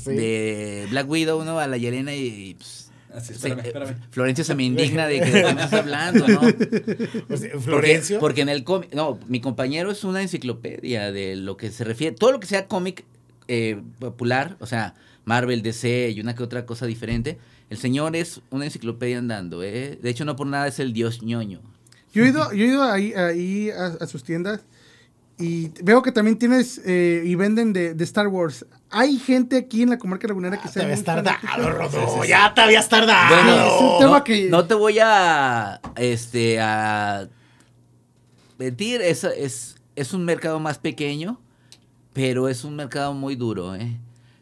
Sí. de Black Widow, ¿no? A la Yelena y, y, pues, Así, Sí, espérame, eh, espérame. Florencio se me indigna de que de qué me estás hablando, ¿no? O sea, Porque, Florencio. porque en el cómic, no, mi compañero es una enciclopedia de lo que se refiere, todo lo que sea cómic eh, popular, o sea, Marvel, DC y una que otra cosa diferente. El señor es una enciclopedia andando, ¿eh? De hecho, no por nada es el dios ñoño. Yo he ido, yo he ido ahí, ahí a, a sus tiendas y veo que también tienes eh, y venden de, de Star Wars. Hay gente aquí en la comarca lagunera que te sea habías muy tardado, fanática. Rodó. Ya te habías tardado. Bueno, es un tema que- No te voy a, este, a mentir, es, es, es un mercado más pequeño, pero es un mercado muy duro, ¿eh?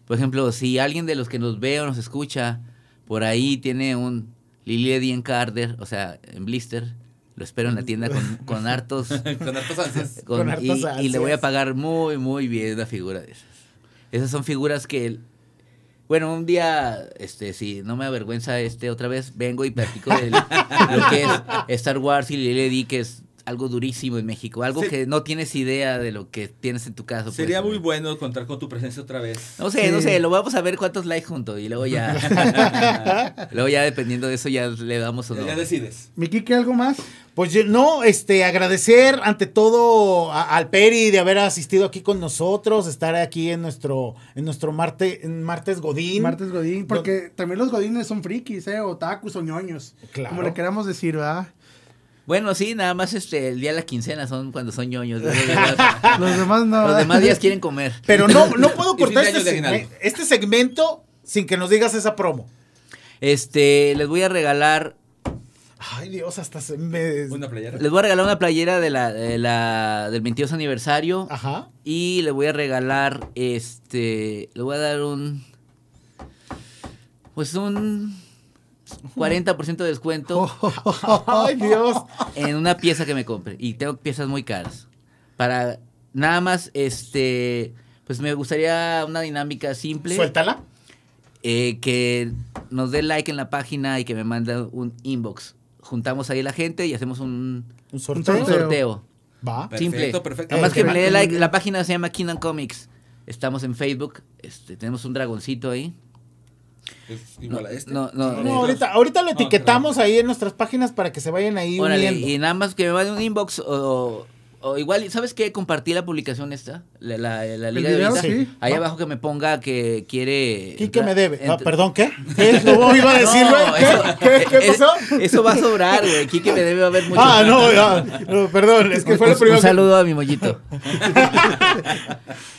Por ejemplo, si alguien de los que nos ve o nos escucha por ahí tiene un Lily Eddie Carter, o sea, en blister, lo espero en la tienda con, con hartos... Con hartos ansias. con- Con y, hartas y le voy a pagar muy, muy bien una figura de esas. Esas son figuras que... Bueno, un día, este, si no me avergüenza este otra vez, vengo y platico de lo que es Star Wars y Lady, que es algo durísimo en México, algo Sí. que no tienes idea de lo que tienes en tu casa. pues. Sería muy bueno contar con tu presencia otra vez. No sé, no sé, lo vamos a ver cuántos likes juntos y luego ya, luego ya dependiendo de eso ya le damos o no. Ya decides. Mi Kike, ¿algo más? Pues yo, no, este, agradecer ante todo a- al Peri de haber asistido aquí con nosotros, estar aquí en nuestro, en nuestro marte, en martes Godín. Martes Godín, porque también los Godines son frikis, ¿eh? Otakus o ñoños. Claro. Como le queramos decir, ¿verdad? Bueno, sí, nada más este, el día de la quincena son cuando son ñoños. Los demás, no. los demás días quieren comer. Pero no, no puedo cortar este, año de aguinaldo. segme- este segmento sin que nos digas esa promo. Este, les voy a regalar, Ay, Dios, hasta se me... Una playera. les voy a regalar una playera de la, de la- del 22 aniversario Ajá. y le voy a regalar, este, le voy a dar un, pues un 40% de descuento Ay, Dios. en una pieza que me compre y tengo piezas muy caras. Para nada más, este, pues me gustaría una dinámica simple. Suéltala. eh, que nos dé like en la página y que me mande un inbox. Juntamos ahí la gente y hacemos un, Un sorteo. un sorteo. Va. Perfecto, Simple. perfecto. Nada más Eh, que me le dé like. La página se llama Kingdom Comics. Estamos en Facebook. Este, tenemos un dragoncito ahí. Es igual a este. No, no, No, eh, ahorita, ahorita lo No, etiquetamos ahí en nuestras páginas para que se vayan ahí órale, uniendo. y nada más que me mande un inbox o, o igual, ¿sabes qué? Compartí la publicación esta, la, la, la liga de ahorita. Sí. Ahí Va. abajo que me ponga que quiere... Quique me debe. Ah, entr- perdón, ¿qué? ¿Qué? ¿Cómo iba a decir, No? ¿Qué? eso- ¿Qué? ¿Qué pasó? Eso va a sobrar, güey. Quique me debe haber mucho. Ah, no, ya. No, perdón, es que fue un, lo primero un que- saludo a mi mollito.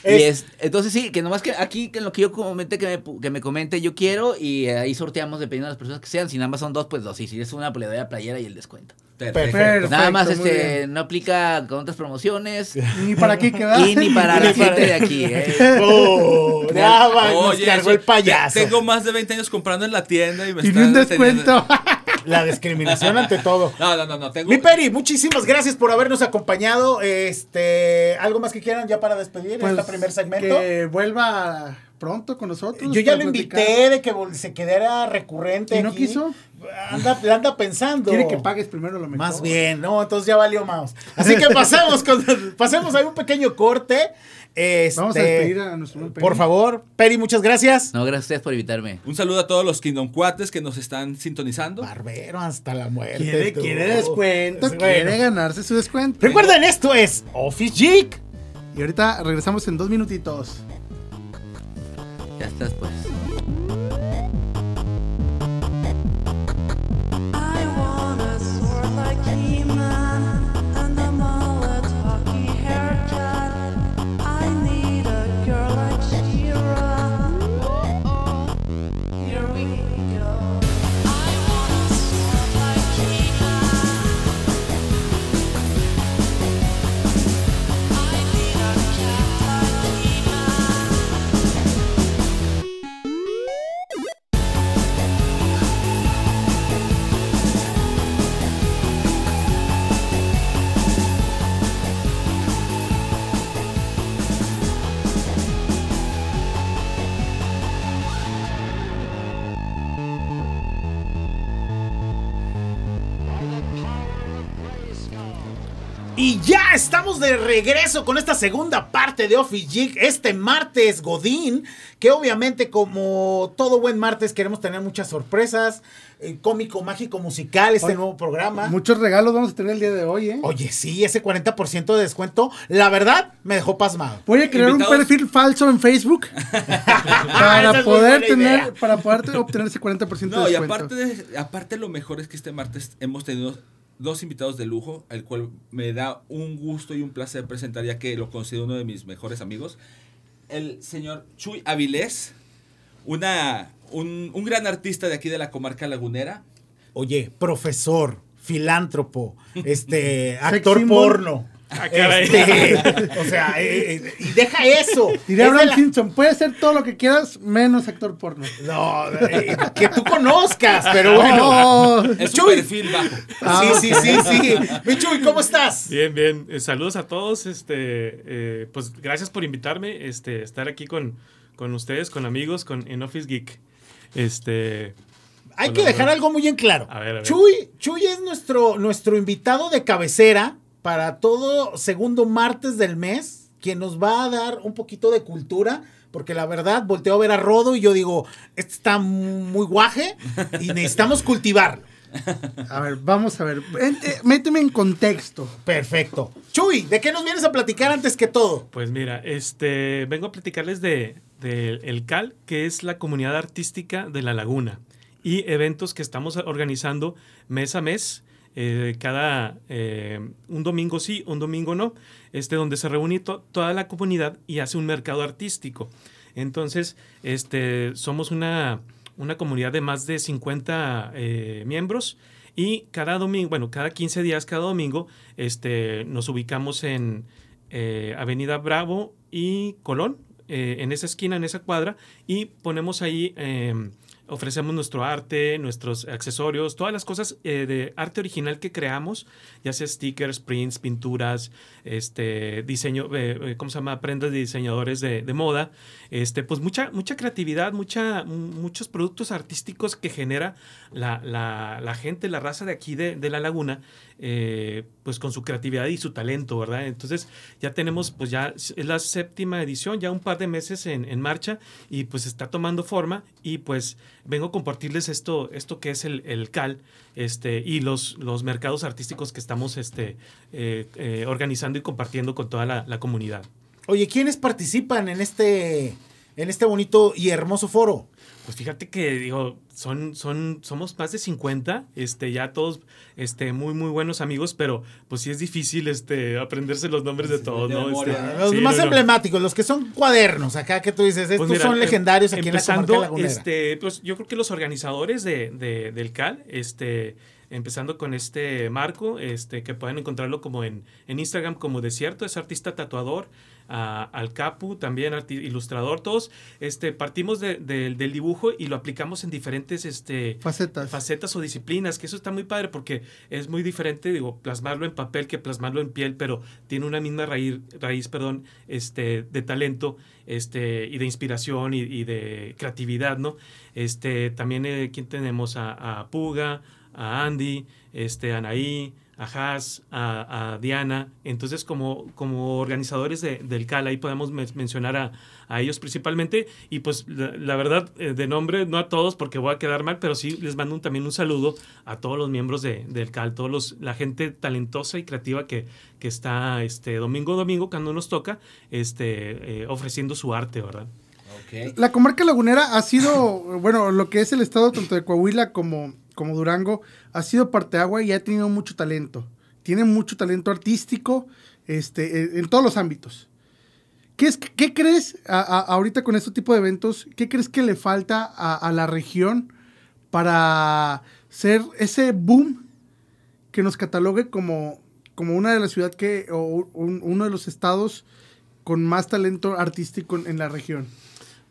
y Es- es, entonces sí, que nomás que aquí que en lo que yo comenté que me, que me comente yo quiero y ahí sorteamos dependiendo de las personas que sean. Si nada más son dos, pues dos. Y si es una, pues le doy la playera y el descuento. Perfecto. Perfecto, nada más este no aplica con otras promociones Ni para Kike, ¿verdad? y ni para la gente de aquí. ¿eh? Oh, ya va, nos Oye, cargó eso- el payaso. te- Tengo más de 20 años comprando en la tienda y me están un descuento. La discriminación ante todo. No, no, no, no. Tengo... Mi Peri, muchísimas gracias por habernos acompañado. Este, ¿algo más que quieran ya para despedir Pues, este primer segmento? Que vuelva pronto con nosotros. Yo ya lo platicar. invité de que se quedara recurrente. ¿Y no aquí. quiso? Anda, le anda pensando. Quiere que pagues primero lo mejor. Más bien, no, entonces ya valió más. Así que pasemos con, pasemos a un pequeño corte. Este, Vamos a despedir a nuestro buen Peri. Por favor, Peri, muchas gracias. No, gracias por invitarme. Un saludo a todos los Kingdom Cuates que nos están sintonizando. Barbero hasta la muerte. Quiere, quiere descuento, quiere ganarse su descuento. Recuerden, esto es Office Geek. Y ahorita regresamos en dos minutitos. Ya estás pues. Estamos de regreso con esta segunda parte de Office Geek. Este martes, Godín, que obviamente, como todo buen martes, queremos tener muchas sorpresas. eh, cómico, mágico, musical, este Oye, nuevo programa. Muchos regalos vamos a tener el día de hoy, ¿eh? Oye, sí, ese 40% de descuento, la verdad, me dejó pasmado. Voy a crear Invitados- un perfil falso en Facebook Esa para poder tener, idea. para poder obtener ese 40% No, de y descuento. aparte, de- aparte lo mejor es que este martes hemos tenido dos invitados de lujo, el cual me da un gusto y un placer presentar, ya que lo considero uno de mis mejores amigos. El señor Chuy Avilés, una, un, un gran artista de aquí de la comarca lagunera. Oye, profesor, filántropo, este, actor porno. Este, o sea, eh, eh, y deja eso. Diría Es de Abraham la- Simpson, puedes ser todo lo que quieras menos actor porno. No, eh, que tú conozcas, pero bueno. Es un Chuy. perfil bajo. Sí, sí, sí, sí. Mi Chuy, ¿cómo estás? Bien, bien. Saludos a todos. Este, eh, pues gracias por invitarme. Este, estar aquí con, con ustedes, con amigos, con en Office Geek. Este, Hay Hola, que dejar hola. algo muy en claro. A ver, a ver. Chuy, Chuy es nuestro, nuestro invitado de cabecera para todo segundo martes del mes, quien nos va a dar un poquito de cultura, porque la verdad volteo a ver a Rodo y yo digo, este está muy guaje y necesitamos cultivarlo. a ver, vamos a ver. Méteme en contexto. Perfecto. Chuy, ¿de qué nos vienes a platicar antes que todo? pues mira, este, vengo a platicarles de, de el CAL, que es la comunidad artística de La Laguna, y eventos que estamos organizando mes a mes. Eh, cada eh, un domingo sí, un domingo no, este, donde se reúne to- toda la comunidad y hace un mercado artístico. Entonces, este, somos una, una comunidad de más de 50 eh, miembros y cada domingo, bueno, cada 15 días, cada domingo, este, nos ubicamos en Avenida Bravo y Colón, en esa esquina, en esa cuadra, y ponemos ahí, eh, ofrecemos nuestro arte, nuestros accesorios, todas las cosas eh, de arte original que creamos, ya sea stickers, prints, pinturas, este, diseño, eh, eh, ¿cómo se llama? Prendas de diseñadores de, moda, este, pues mucha, mucha creatividad, mucha, muchos productos artísticos que genera la, la- gente, la raza de aquí de, de la laguna, pues con su creatividad y su talento, ¿verdad? Entonces ya tenemos, pues ya es la séptima edición, ya un par de meses en, en marcha y pues está tomando forma y pues vengo a compartirles esto, esto que es el, el CAL este, y los, los mercados artísticos que estamos este, eh, eh, organizando y compartiendo con toda la, la comunidad. Oye, ¿quiénes participan en este, en este bonito y hermoso foro? Pues fíjate que digo, son, son, somos más de 50, este, ya todos, este, muy, muy buenos amigos, pero pues sí es difícil, este, aprenderse los nombres de todos, de ¿no? memoria, Este. Los sí, más no, no. emblemáticos, los que son cuadernos, acá que tú dices, estos Pues mira, son em- legendarios aquí en la empezando, comarca lagunera. este, pues yo creo que los organizadores de, de- del CAL, este, empezando con este Marco, este, que pueden encontrarlo como en, en Instagram como Desierto, es artista tatuador, a- al Capu, también ilustrador, todos, este, partimos de- de- del dibujo y lo aplicamos en diferentes, este, Facetas. facetas o disciplinas, que eso está muy padre porque es muy diferente, digo, plasmarlo en papel que plasmarlo en piel, pero tiene una misma raíz, raíz perdón, este, de talento este, y de inspiración y, y de creatividad, ¿no? Este, también, eh, ¿quién tenemos? A, a Puga, a Andy, este, a Anaí, a Haas, a, a Diana. Entonces, como, como organizadores de- del CAL, ahí podemos men- mencionar a, a ellos principalmente. Y pues, la, la verdad, eh, de nombre, no a todos porque voy a quedar mal, pero sí les mando un- también un saludo a todos los miembros de- del CAL, todos los, la gente talentosa y creativa que, que está este, domingo a domingo, cuando nos toca, este, eh, ofreciendo su arte, ¿verdad? Ok. La comarca lagunera ha sido, bueno, lo que es el estado tanto de Coahuila como, como Durango, ha sido parteagua y ha tenido mucho talento. Tiene mucho talento artístico este, en, en todos los ámbitos. ¿Qué, es, qué crees ahorita con este tipo de eventos? ¿Qué crees que le falta a, la región para ser ese boom que nos catalogue como, como una de las ciudades que, o un- uno de los estados con más talento artístico en la región?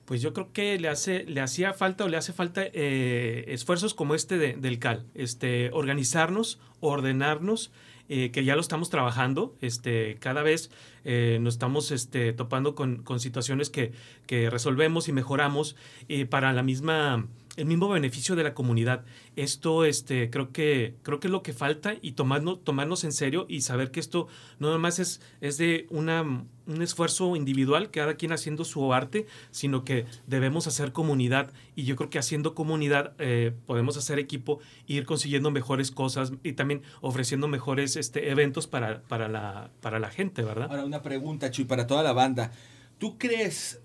Pues yo creo que le hace, le hacía falta o le hace falta eh, esfuerzos como este de- del CAL, este, organizarnos, ordenarnos, eh, que ya lo estamos trabajando, este, cada vez eh, nos estamos este, topando con, con situaciones que, que resolvemos y mejoramos eh, para la misma el mismo beneficio de la comunidad. Esto este, creo, que, creo que es lo que falta y tomarnos, tomarnos en serio y saber que esto no nada más es, es de una, un esfuerzo individual, cada quien haciendo su arte, sino que debemos hacer comunidad y yo creo que haciendo comunidad eh, podemos hacer equipo ir consiguiendo mejores cosas y también ofreciendo mejores este, eventos para, para, la, para la gente, ¿verdad? Ahora una pregunta, Chuy, para toda la banda. ¿Tú crees,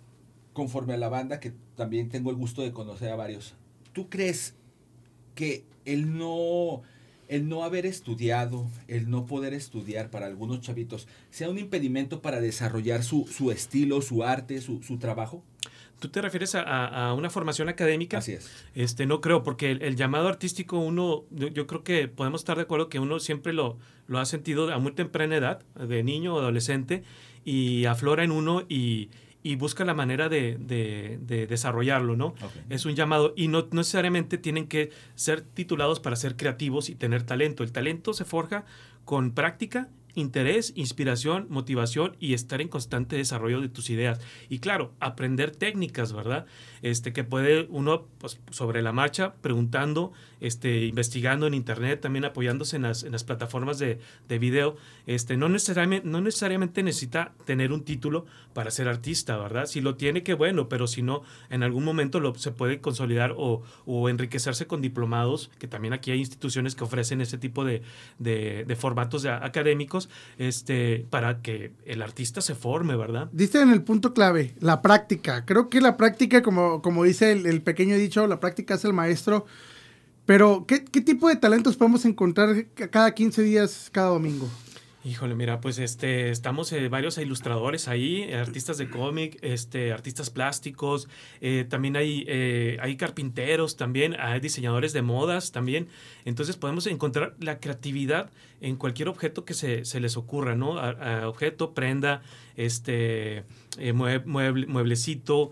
conforme a la banda, que también tengo el gusto de conocer a varios, ¿tú crees que el no, el no haber estudiado, el no poder estudiar para algunos chavitos, sea un impedimento para desarrollar su, su estilo, su arte, su, su trabajo? ¿Tú te refieres a, a- una formación académica? Así es. Este, no creo, porque el, el llamado artístico, uno, yo, yo creo que podemos estar de acuerdo que uno siempre lo, lo ha sentido a muy temprana edad, de niño o adolescente, y aflora en uno y, y busca la manera de, de- de desarrollarlo, ¿no? Es un llamado y no, no necesariamente tienen que ser titulados para ser creativos y tener talento. El talento se forja con práctica, interés, inspiración, motivación y estar en constante desarrollo de tus ideas. Y claro, aprender técnicas, ¿verdad? Este, que puede uno, pues, sobre la marcha, preguntando, este, investigando en internet, también apoyándose en las, en las plataformas de, de video. Este, no, necesariamente, no necesariamente necesita tener un título para ser artista, ¿verdad? Si lo tiene, qué bueno, pero si no, en algún momento se puede consolidar o, enriquecerse con diplomados, que también aquí hay instituciones que ofrecen ese tipo de, formatos académicos, este, para que el artista se forme, ¿verdad? Diste en el punto clave, la práctica. Creo que la práctica, como, como dice el, pequeño dicho, la práctica es el maestro. Pero, ¿qué, qué tipo de talentos podemos encontrar ca- cada 15 días, cada domingo? Híjole, mira, pues este, estamos eh, varios ilustradores ahí, eh, artistas de cómic, este, artistas plásticos, eh, también hay, eh, hay carpinteros también, hay diseñadores de modas también. Entonces podemos encontrar la creatividad en cualquier objeto que se, se les ocurra, ¿no? Objeto, prenda, este, eh, mue- mueble- mueblecito,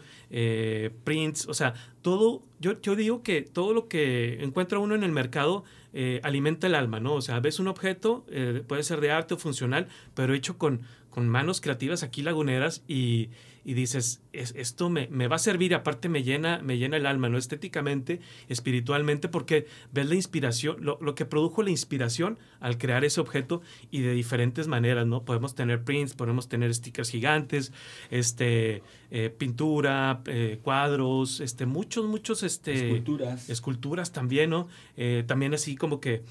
prints, o sea, todo, yo, yo digo que todo lo que encuentra uno en el mercado eh, alimenta el alma, ¿no? O sea, ves un objeto, eh, puede ser de arte o funcional, pero hecho con, con manos creativas aquí laguneras y, y dices, "Es- esto me, me va a servir, aparte me llena, me llena el alma, ¿no? Estéticamente, espiritualmente, porque ves la inspiración, lo, lo que produjo la inspiración al crear ese objeto y de diferentes maneras, ¿no? Podemos tener prints, podemos tener stickers gigantes, este, eh, pintura, eh, cuadros, este, muchos, muchos, este... Esculturas. Esculturas también, ¿no? Eh, también así como que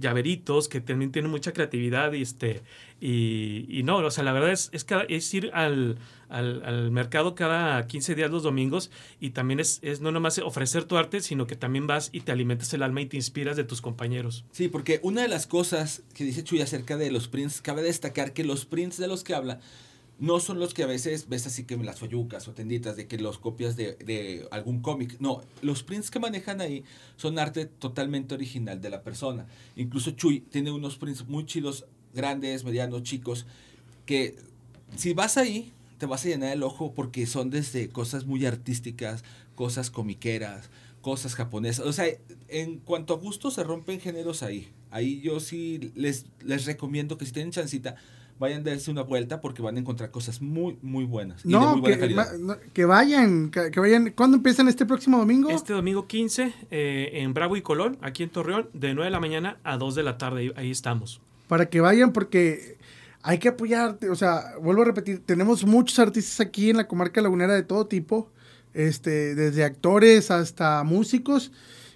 llaveritos que también tienen mucha creatividad y este y, y no, o sea, la verdad es, es, es ir al, al, al mercado cada 15 días los domingos y también es, es no nomás ofrecer tu arte, sino que también vas y te alimentas el alma y te inspiras de tus compañeros. Sí, porque una de las cosas que dice Chuy acerca de los prints, cabe destacar que los prints de los que habla no son los que a veces ves así que las follucas o tenditas de que los copias de, de algún cómic. No, los prints que manejan ahí son arte totalmente original de la persona. Incluso Chuy tiene unos prints muy chidos, grandes, medianos, chicos, que si vas ahí te vas a llenar el ojo porque son desde cosas muy artísticas, cosas comiqueras, cosas japonesas. O sea, en cuanto a gusto se rompen géneros ahí. Ahí yo sí les, les recomiendo que si tienen chancita, vayan a darse una vuelta porque van a encontrar cosas muy, muy buenas. y de No, muy buena que, calidad. va- no, que vayan, que, que vayan. ¿Cuándo empiezan este próximo domingo? Este domingo 15 eh, en Bravo y Colón, aquí en Torreón, de 9 de la mañana a 2 de la tarde, ahí- ahí estamos. Para que vayan porque hay que apoyarte. O sea, vuelvo a repetir, tenemos muchos artistas aquí en la comarca lagunera de todo tipo. Este, desde actores hasta músicos.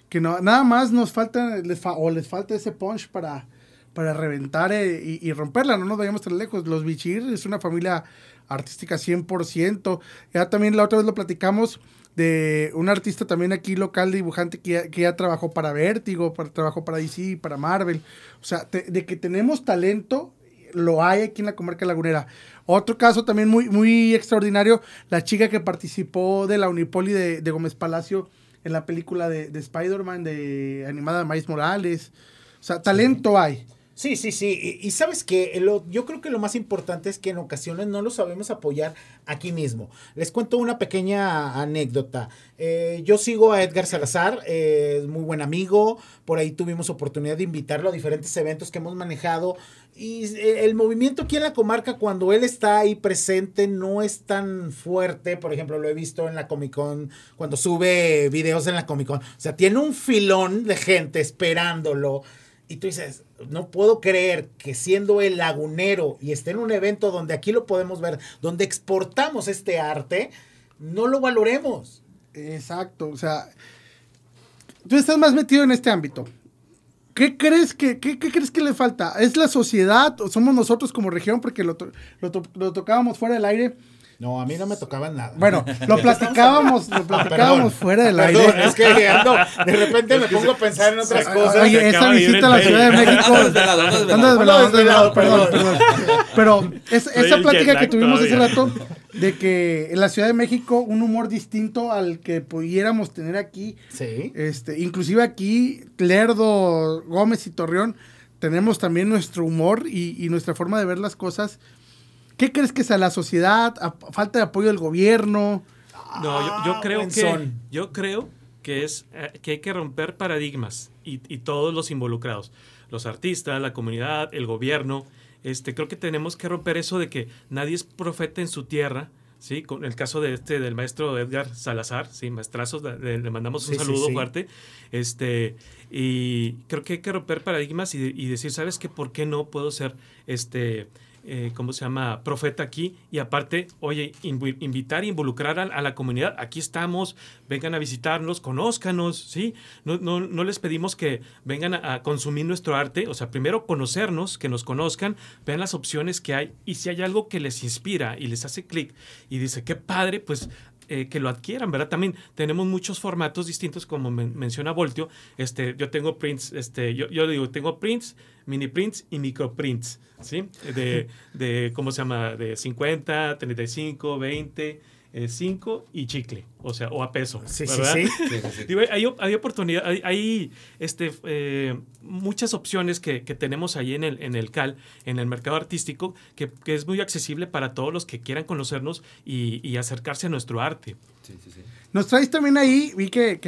Que no, nada más nos falta, o les falta ese punch para, para reventar eh, y, romperla. No nos vayamos tan lejos. Los Bichir es una familia artística 100%. Ya también la otra vez lo platicamos de un artista también aquí local dibujante que ya, que ya trabajó para Vértigo, para, trabajó para DC, para Marvel. O sea, te- de que tenemos talento, lo hay aquí en la comarca lagunera. Otro caso también muy, muy extraordinario, la chica que participó de la Unipoli de, de Gómez Palacio en la película de, de Spider-Man, de animada de Maíz Morales. O sea, talento hay. Sí, sí, sí. Y, y sabes que yo creo que lo más importante es que en ocasiones no lo sabemos apoyar aquí mismo. Les cuento una pequeña anécdota. Eh, yo sigo a Edgar Salazar, eh, es muy buen amigo. Por ahí tuvimos oportunidad de invitarlo a diferentes eventos que hemos manejado. Y eh, el movimiento aquí en la comarca, cuando él está ahí presente, no es tan fuerte. Por ejemplo, lo he visto en la Comic Con, cuando sube videos en la Comic Con. O sea, tiene un filón de gente esperándolo. Y tú dices, no puedo creer que siendo el lagunero y esté en un evento donde aquí lo podemos ver, donde exportamos este arte, no lo valoremos. Exacto, o sea, tú estás más metido en este ámbito. ¿Qué crees que, qué, crees que le falta? ¿Es la sociedad o somos nosotros como región? Porque lo, lo tocábamos fuera del aire no, a mí no me tocaban nada. Bueno, lo platicábamos, lo platicábamos fuera del aire. es que ando, de repente me pongo a pensar en otras cosas. Oye, esa visita a la Ciudad de México. Ando desvelado, perdón, perdón. Pero esa plática que tuvimos hace rato de que en la Ciudad de México un humor distinto al que pudiéramos tener aquí. Sí. Este, inclusive aquí, Lerdo, Gómez y Torreón, tenemos también nuestro humor y, y nuestra forma de ver las cosas ¿Qué crees que sea la sociedad? ¿Falta de apoyo del gobierno? No, yo, creo que yo creo que es eh, que hay que romper paradigmas y, todos los involucrados, los artistas, la comunidad, el gobierno. Este, creo que tenemos que romper eso de que nadie es profeta en su tierra. Sí, con el caso de este del maestro Edgar Salazar, sí, maestrazos, le, mandamos un saludo fuerte. Este, y creo que hay que romper paradigmas y, y decir, ¿sabes qué? ¿Por qué no puedo ser este eh, ¿cómo se llama?, profeta aquí. Y aparte, oye, invitar e involucrar a, la comunidad. Aquí estamos, vengan a visitarnos, conózcanos, ¿sí? No, no, no les pedimos que vengan a, consumir nuestro arte. O sea, primero conocernos, que nos conozcan, vean las opciones que hay. Y si hay algo que les inspira y les hace clic y dice, qué padre, pues eh, que lo adquieran, ¿verdad? También tenemos muchos formatos distintos, como menciona Voltio. Este, yo tengo prints, este, yo, yo digo, tengo prints, mini prints y micro prints, ¿sí? De, de, ¿cómo se llama? De 50, 35, 20 5 y chicle, o sea, o a peso. Sí, sí, sí. hay, hay, oportunidad, hay, este, eh, muchas opciones que, tenemos ahí en el, en el CAL, en el mercado artístico, que, es muy accesible para todos los que quieran conocernos y, acercarse a nuestro arte. Nos traes también ahí, vi que,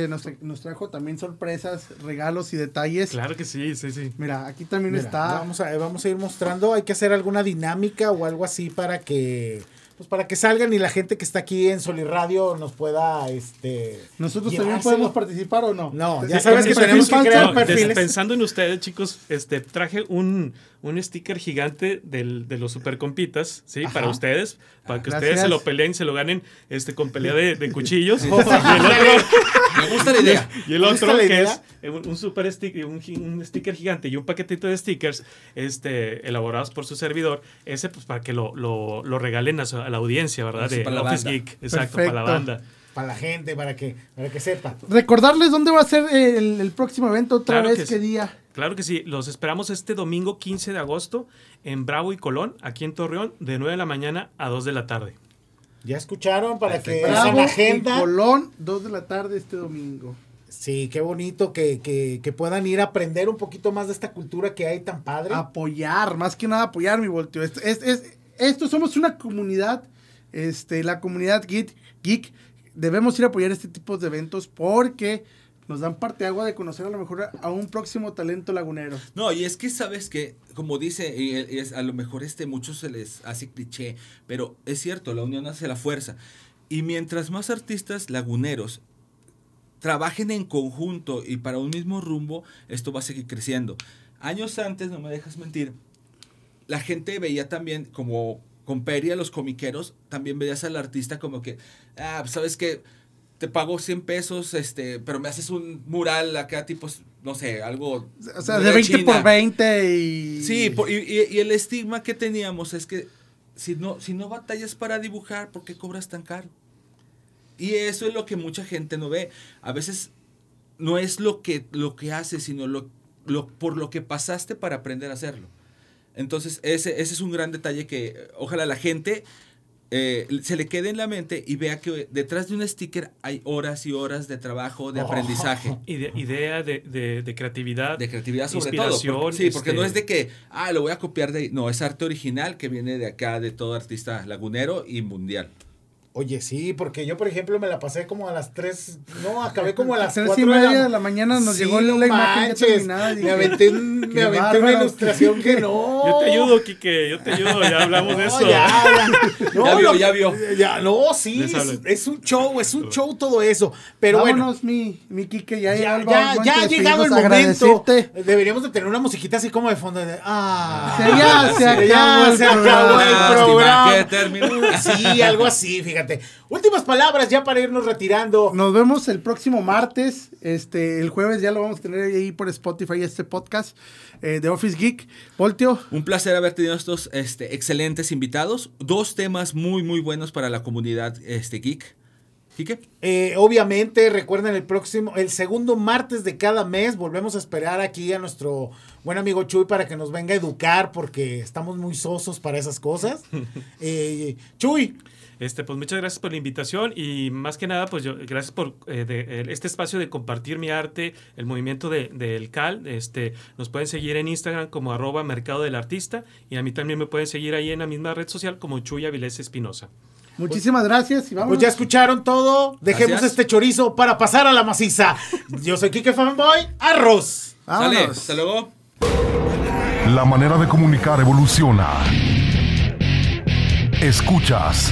nos, trajo también sorpresas, regalos y detalles. Claro que sí, sí, sí. Mira, aquí también está. Vamos a, vamos a ir mostrando, hay que hacer alguna dinámica o algo así para que pues para que salgan y la gente que está aquí en Radio nos pueda este nosotros también podemos participar o no no ya sabes que tenemos que crear perfiles. pensando en ustedes chicos este traje un un sticker gigante del, de los super compitas, ¿sí? Para ustedes, para que ustedes se lo peleen y se lo ganen este, con pelea de, cuchillos. y el otro, Me gusta la idea. Y el otro que es un, super sticker, un, sticker gigante y un paquetito de stickers este, elaborados por su servidor, ese pues para que lo, lo, lo regalen a, la audiencia, ¿verdad? de Office Geek, exacto, para la banda para la gente, para que, para que sepa. Recordarles dónde va a ser el, próximo evento, otra vez, qué día. Claro que sí, los esperamos este domingo 15 de agosto en Bravo y Colón, aquí en Torreón, de 9 de la mañana a 2 de la tarde. ¿Ya escucharon? Para que Bravo agenda. Y Colón, 2 de la tarde este domingo. Sí, qué bonito que, que, que, puedan ir a aprender un poquito más de esta cultura que hay tan padre. Apoyar, más que nada apoyar, mi volteo. Es, es, esto somos una comunidad, este, la comunidad geek, geek debemos ir a apoyar este tipo de eventos porque nos dan parte agua de conocer a lo mejor a un próximo talento lagunero. No, y es que sabes que, como dice, y es, a lo mejor este muchos se les hace cliché, pero es cierto, la unión hace la fuerza. Y mientras más artistas laguneros trabajen en conjunto y para un mismo rumbo, esto va a seguir creciendo. Años antes, no me dejas mentir, la gente veía también como con Peria, los comiqueros, también veías al artista como que, ah, pues, sabes que te pago 100 pesos, este, pero me haces un mural acá, tipo, no sé, algo. O sea, de 20 por 20 y. Sí, y, el estigma que teníamos es que si no, si no batallas para dibujar, ¿por qué cobras tan caro? Y eso es lo que mucha gente no ve. A veces no es lo que, lo que haces, sino lo, lo, por lo que pasaste para aprender a hacerlo. Entonces, ese, ese es un gran detalle que ojalá la gente eh, se le quede en la mente y vea que detrás de un sticker hay horas y horas de trabajo, de aprendizaje. Ide- idea de, de- de creatividad. De creatividad sobre todo. porque- sí, porque este, no es de que, ah, lo voy a copiar de... No, es arte original que viene de acá, de todo artista lagunero y mundial. Oye, sí, porque yo, por ejemplo, me la pasé como a las 3, no, acabé como a las Tres 4 y media de la mañana nos llegó la imagen ya manches, terminada, Me aventé, un- me aventé una ilustración que no. Yo te ayudo, Quique, yo te ayudo, ya hablamos de eso. ya, ya. No, Ya vio, ya vio. Ya, no, sí, es, un show, es un show todo eso. Pero bueno, Vámonos, mi, mi Quique, ya, ya, el ya, ha llegado el momento. Deberíamos de tener una musiquita así como de fondo de ah. Sí, ya se acabó se acabó el programa. Sí, algo así, fíjate. Últimas palabras ya para irnos retirando. Nos vemos el próximo martes. Este, el jueves ya lo vamos a tener ahí por Spotify este podcast eh, de Office Geek. Voltio, Un placer haber tenido estos este, excelentes invitados. Dos temas muy, muy buenos para la comunidad este, geek. Eh, obviamente, recuerden el próximo, el segundo martes de cada mes, volvemos a esperar aquí a nuestro buen amigo Chuy para que nos venga a educar porque estamos muy sosos para esas cosas. Eh, Chuy, Este, pues muchas gracias por la invitación y más que nada, pues yo, gracias por eh, de- el- este espacio de compartir mi arte, el movimiento de- del CAL. Este, nos pueden seguir en Instagram como arroba mercado del artista y a mí también me pueden seguir ahí en la misma red social como Chuy Avilés Espinosa. muchísimas gracias y vamos. pues ya escucharon todo. Dejemos Gracias. este chorizo para pasar a la maciza. Yo soy Kike Fanboy, arroz. Sale, Vámonos. hasta luego. La manera de comunicar evoluciona. Escuchas